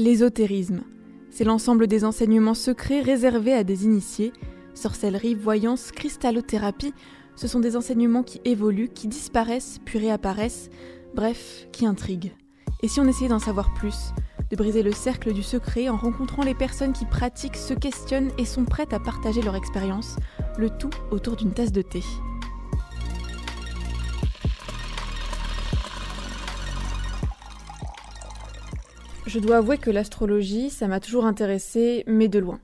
L'ésotérisme. C'est l'ensemble des enseignements secrets réservés à des initiés. Sorcellerie, voyance, cristallothérapie, ce sont des enseignements qui évoluent, qui disparaissent, puis réapparaissent, bref, qui intriguent. Et si on essayait d'en savoir plus, de briser le cercle du secret en rencontrant les personnes qui pratiquent, se questionnent et sont prêtes à partager leur expérience, le tout autour d'une tasse de thé. Je dois avouer que l'astrologie, ça m'a toujours intéressée, mais de loin.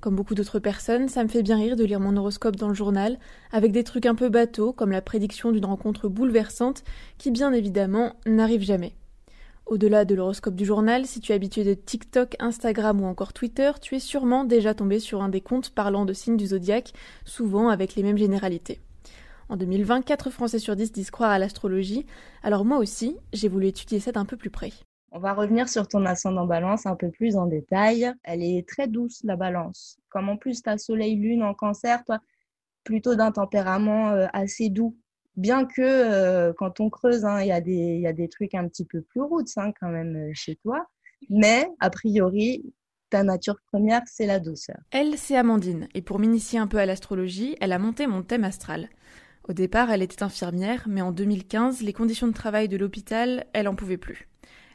Comme beaucoup d'autres personnes, ça me fait bien rire de lire mon horoscope dans le journal, avec des trucs un peu bateaux, comme la prédiction d'une rencontre bouleversante, qui bien évidemment n'arrive jamais. Au-delà de l'horoscope du journal, si tu es habitué de TikTok, Instagram ou encore Twitter, tu es sûrement déjà tombé sur un des comptes parlant de signes du zodiaque, souvent avec les mêmes généralités. En 2020, 4 Français sur 10 disent croire à l'astrologie, alors moi aussi, j'ai voulu étudier ça d'un peu plus près. On va revenir sur ton ascendant balance un peu plus en détail. Elle est très douce, la balance. Comme en plus, tu as soleil-lune en cancer, toi, plutôt d'un tempérament euh, assez doux. Bien que euh, quand on creuse, hein, il y, a des trucs un petit peu plus roots hein, quand même euh, chez toi. Mais, a priori, ta nature première, c'est la douceur. Elle, c'est Amandine. Et pour m'initier un peu à l'astrologie, elle a monté mon thème astral. Au départ, elle était infirmière, mais en 2015, les conditions de travail de l'hôpital, elle en pouvait plus.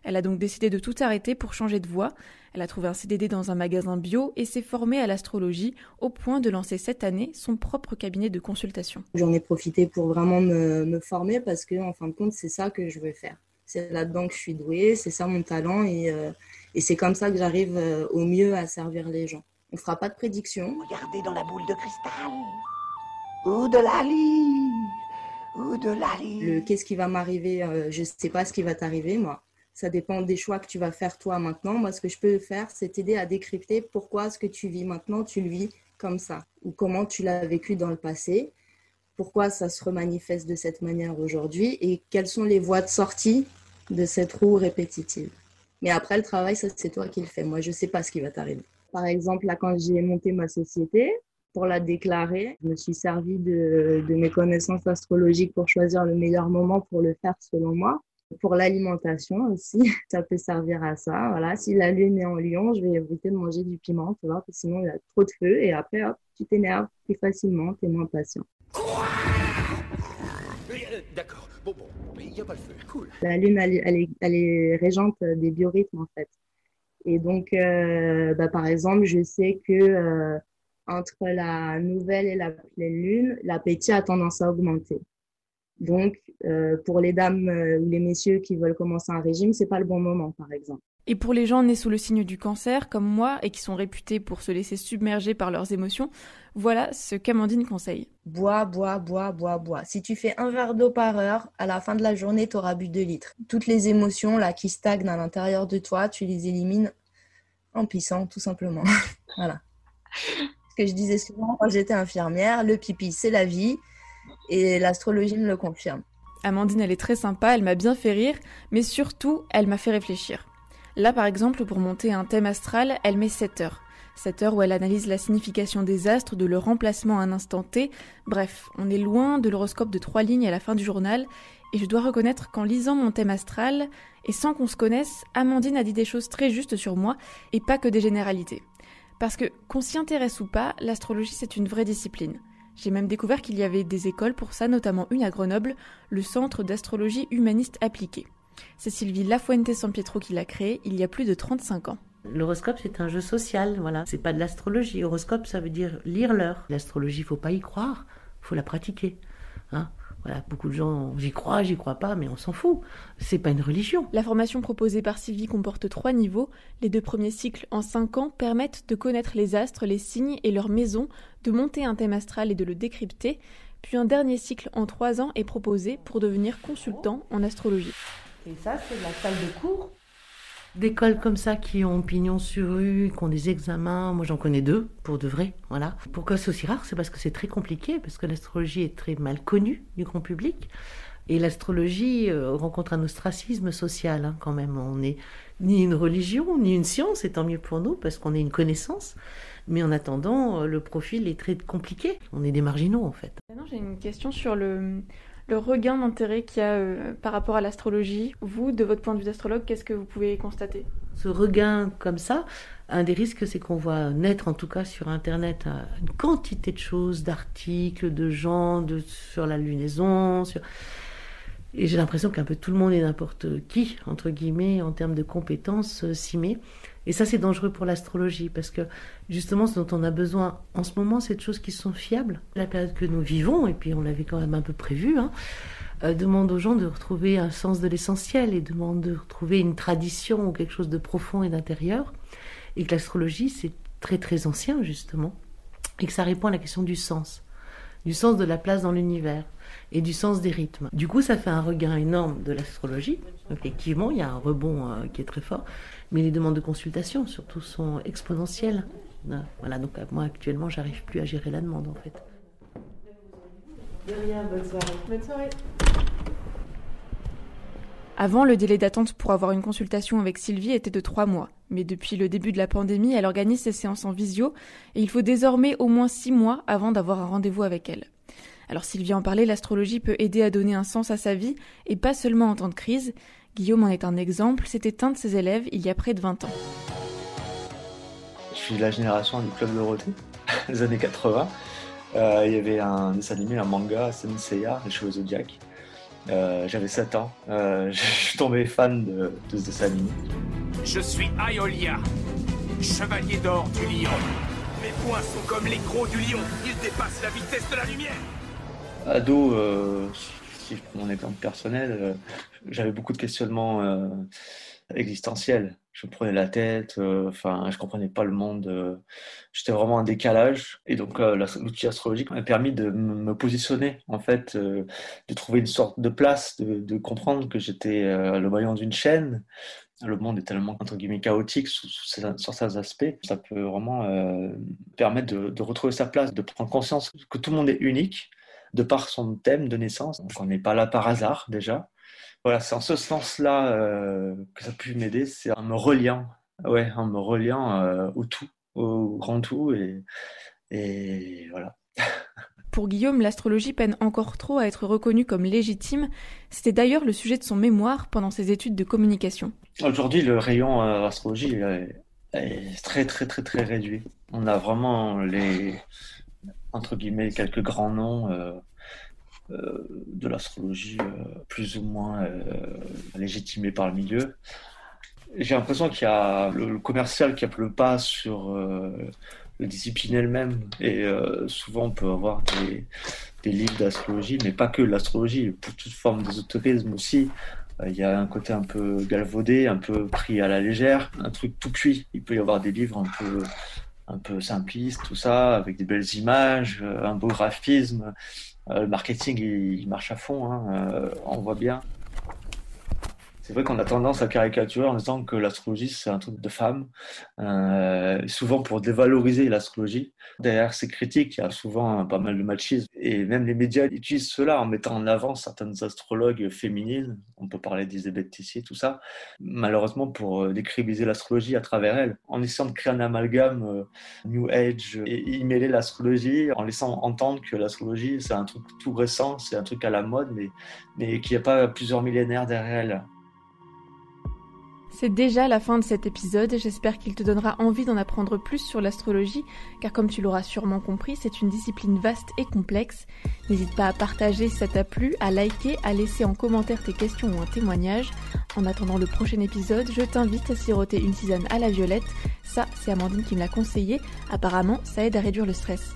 Elle a donc décidé de tout arrêter pour changer de voie. Elle a trouvé un CDD dans un magasin bio et s'est formée à l'astrologie au point de lancer cette année son propre cabinet de consultation. J'en ai profité pour vraiment me, former parce que en fin de compte, c'est ça que je veux faire. C'est là-dedans que je suis douée, c'est ça mon talent et, euh, c'est comme ça que j'arrive euh, au mieux à servir les gens. On ne fera pas de prédiction. Regardez dans la boule de cristal ou de la lit ou de la lit. Le qu'est-ce qui va m'arriver, euh, je ne sais pas ce qui va t'arriver moi. Ça dépend des choix que tu vas faire toi maintenant. Moi, ce que je peux faire, c'est t'aider à décrypter pourquoi ce que tu vis maintenant, tu le vis comme ça. Ou comment tu l'as vécu dans le passé. Pourquoi ça se remanifeste de cette manière aujourd'hui. Et quelles sont les voies de sortie de cette roue répétitive. Mais après, le travail, ça, c'est toi qui le fais. Moi, je ne sais pas ce qui va t'arriver. Par exemple, là, quand j'ai monté ma société, pour la déclarer, je me suis servi de, de mes connaissances astrologiques pour choisir le meilleur moment pour le faire selon moi. Pour l'alimentation aussi, ça peut servir à ça. Voilà, si la lune est en lion, je vais éviter de manger du piment, tu vois, parce que sinon il y a trop de feu et après, hop, tu t'énerves plus facilement, tu es moins patient. Euh, d'accord, bon, bon, il n'y a pas le feu, cool. La lune, elle, est, elle est régente des biorhythmes en fait. Et donc, euh, bah, par exemple, je sais que euh, entre la nouvelle et la pleine lune, l'appétit a tendance à augmenter. Donc, euh, pour les dames euh, ou les messieurs qui veulent commencer un régime, c'est pas le bon moment, par exemple. Et pour les gens nés sous le signe du cancer, comme moi, et qui sont réputés pour se laisser submerger par leurs émotions, voilà ce qu'Amandine conseille. Bois, bois, bois, bois, bois. Si tu fais un verre d'eau par heure, à la fin de la journée, tu auras bu 2 litres. Toutes les émotions là qui stagnent à l'intérieur de toi, tu les élimines en pissant, tout simplement. voilà. Ce que je disais souvent quand j'étais infirmière, le pipi, c'est la vie. Et l'astrologie me le confirme. Amandine, elle est très sympa, elle m'a bien fait rire, mais surtout, elle m'a fait réfléchir. Là, par exemple, pour monter un thème astral, elle met 7 heures. 7 heures où elle analyse la signification des astres, de leur remplacement à un instant T. Bref, on est loin de l'horoscope de trois lignes à la fin du journal, et je dois reconnaître qu'en lisant mon thème astral, et sans qu'on se connaisse, Amandine a dit des choses très justes sur moi, et pas que des généralités. Parce que, qu'on s'y intéresse ou pas, l'astrologie c'est une vraie discipline. J'ai même découvert qu'il y avait des écoles pour ça, notamment une à Grenoble, le Centre d'astrologie humaniste appliquée. C'est Sylvie Lafuente San Pietro qui l'a créé il y a plus de 35 ans. L'horoscope, c'est un jeu social, voilà. C'est pas de l'astrologie. Horoscope, ça veut dire lire l'heure. L'astrologie, faut pas y croire, faut la pratiquer. Hein voilà, beaucoup de gens, j'y crois, j'y crois pas, mais on s'en fout. C'est pas une religion. La formation proposée par Sylvie comporte trois niveaux. Les deux premiers cycles en cinq ans permettent de connaître les astres, les signes et leurs maisons, de monter un thème astral et de le décrypter. Puis un dernier cycle en trois ans est proposé pour devenir consultant en astrologie. Et ça, c'est la salle de cours d'écoles comme ça qui ont pignon sur rue, qui ont des examens. Moi, j'en connais deux, pour de vrai. Voilà. Pourquoi c'est aussi rare? C'est parce que c'est très compliqué, parce que l'astrologie est très mal connue du grand public. Et l'astrologie euh, rencontre un ostracisme social, hein, quand même. On n'est ni une religion, ni une science, et tant mieux pour nous, parce qu'on est une connaissance. Mais en attendant, euh, le profil est très compliqué. On est des marginaux, en fait. J'ai une question sur le, le regain d'intérêt qu'il y a euh, par rapport à l'astrologie. Vous, de votre point de vue d'astrologue, qu'est-ce que vous pouvez constater? Ce regain comme ça, un des risques, c'est qu'on voit naître, en tout cas sur Internet, une quantité de choses, d'articles, de gens, de, sur la lunaison. Sur... Et j'ai l'impression qu'un peu tout le monde et n'importe qui, entre guillemets, en termes de compétences, euh, s'y met. Et ça, c'est dangereux pour l'astrologie, parce que justement, ce dont on a besoin en ce moment, c'est de choses qui sont fiables. La période que nous vivons, et puis on l'avait quand même un peu prévu, hein, euh, demande aux gens de retrouver un sens de l'essentiel et demande de retrouver une tradition ou quelque chose de profond et d'intérieur. Et que l'astrologie, c'est très très ancien, justement, et que ça répond à la question du sens, du sens de la place dans l'univers et du sens des rythmes. Du coup, ça fait un regain énorme de l'astrologie. Effectivement, il y a un rebond euh, qui est très fort, mais les demandes de consultation, surtout, sont exponentielles. Euh, voilà, donc moi, actuellement, j'arrive plus à gérer la demande, en fait. De rien, bonne soirée. Bonne soirée. Avant, le délai d'attente pour avoir une consultation avec Sylvie était de trois mois. Mais depuis le début de la pandémie, elle organise ses séances en visio et il faut désormais au moins six mois avant d'avoir un rendez-vous avec elle. Alors Sylvie en parlait, l'astrologie peut aider à donner un sens à sa vie, et pas seulement en temps de crise. Guillaume en est un exemple, c'était un de ses élèves il y a près de 20 ans. Je suis de la génération du Club Dorothée, des années 80. Euh, il y avait un dessin animé, un manga, Senseiya, les cheveux zodiaques. Euh, J'avais 7 ans. Euh, je suis tombé fan de, de ce dessin animé. Je suis Aeolia, chevalier d'or du lion. Mes poings sont comme les crocs du lion, ils dépassent la vitesse de la lumière ado, euh, si je prends mon exemple personnel, euh, j'avais beaucoup de questionnements euh, existentiels. Je me prenais la tête, enfin, je comprenais pas le monde. J'étais vraiment en décalage. Et donc, l'outil astrologique m'a permis de me positionner, en fait, de trouver une sorte de place, de, comprendre que j'étais le maillon d'une chaîne, le monde est tellement entre guillemets chaotique sous, sur certains aspects, ça peut vraiment permettre de, retrouver sa place, de prendre conscience que tout le monde est unique de par son thème de naissance. Donc on n'est pas là par hasard déjà. Voilà, c'est en ce sens-là euh, que ça a pu m'aider, c'est en me reliant, ouais, en me reliant euh, au tout, au grand tout, et voilà. Pour Guillaume, l'astrologie peine encore trop à être reconnue comme légitime. C'était d'ailleurs le sujet de son mémoire pendant ses études de communication. Aujourd'hui, le rayon euh, astrologie est, très très très très réduit. On a vraiment les entre guillemets, quelques grands noms euh, euh, de l'astrologie euh, plus ou moins légitimés par le milieu. J'ai l'impression qu'il y a le, commercial qui a le pas sur la discipline elle-même. Et souvent, on peut avoir des, livres d'astrologie, mais pas que l'astrologie, pour toute forme d'ésotérisme aussi. Il y a un côté un peu galvaudé, un peu pris à la légère, un truc tout cuit. Il peut y avoir des livres un peu un peu simpliste, tout ça, avec des belles images, euh, un beau graphisme. Euh, le marketing, il, marche à fond, hein, euh, on voit bien. C'est vrai qu'on a tendance à caricaturer en disant que l'astrologie, c'est un truc de femme, euh, souvent pour dévaloriser l'astrologie. Derrière ces critiques, il y a souvent pas mal de machisme. Et même les médias utilisent cela en mettant en avant certaines astrologues féminines. On peut parler d'Isabelle Tissier, tout ça. Malheureusement, pour euh, décribiliser l'astrologie à travers elle, en essayant de créer un amalgame euh, New Age et y mêler l'astrologie, en laissant entendre que l'astrologie, c'est un truc tout récent, c'est un truc à la mode, mais, mais qu'il n'y a pas plusieurs millénaires derrière elle. C'est déjà la fin de cet épisode, j'espère qu'il te donnera envie d'en apprendre plus sur l'astrologie, car comme tu l'auras sûrement compris, c'est une discipline vaste et complexe. N'hésite pas à partager si ça t'a plu, à liker, à laisser en commentaire tes questions ou un témoignage. En attendant le prochain épisode, je t'invite à siroter une tisane à la violette. Ça, c'est Amandine qui me l'a conseillé. Apparemment, ça aide à réduire le stress.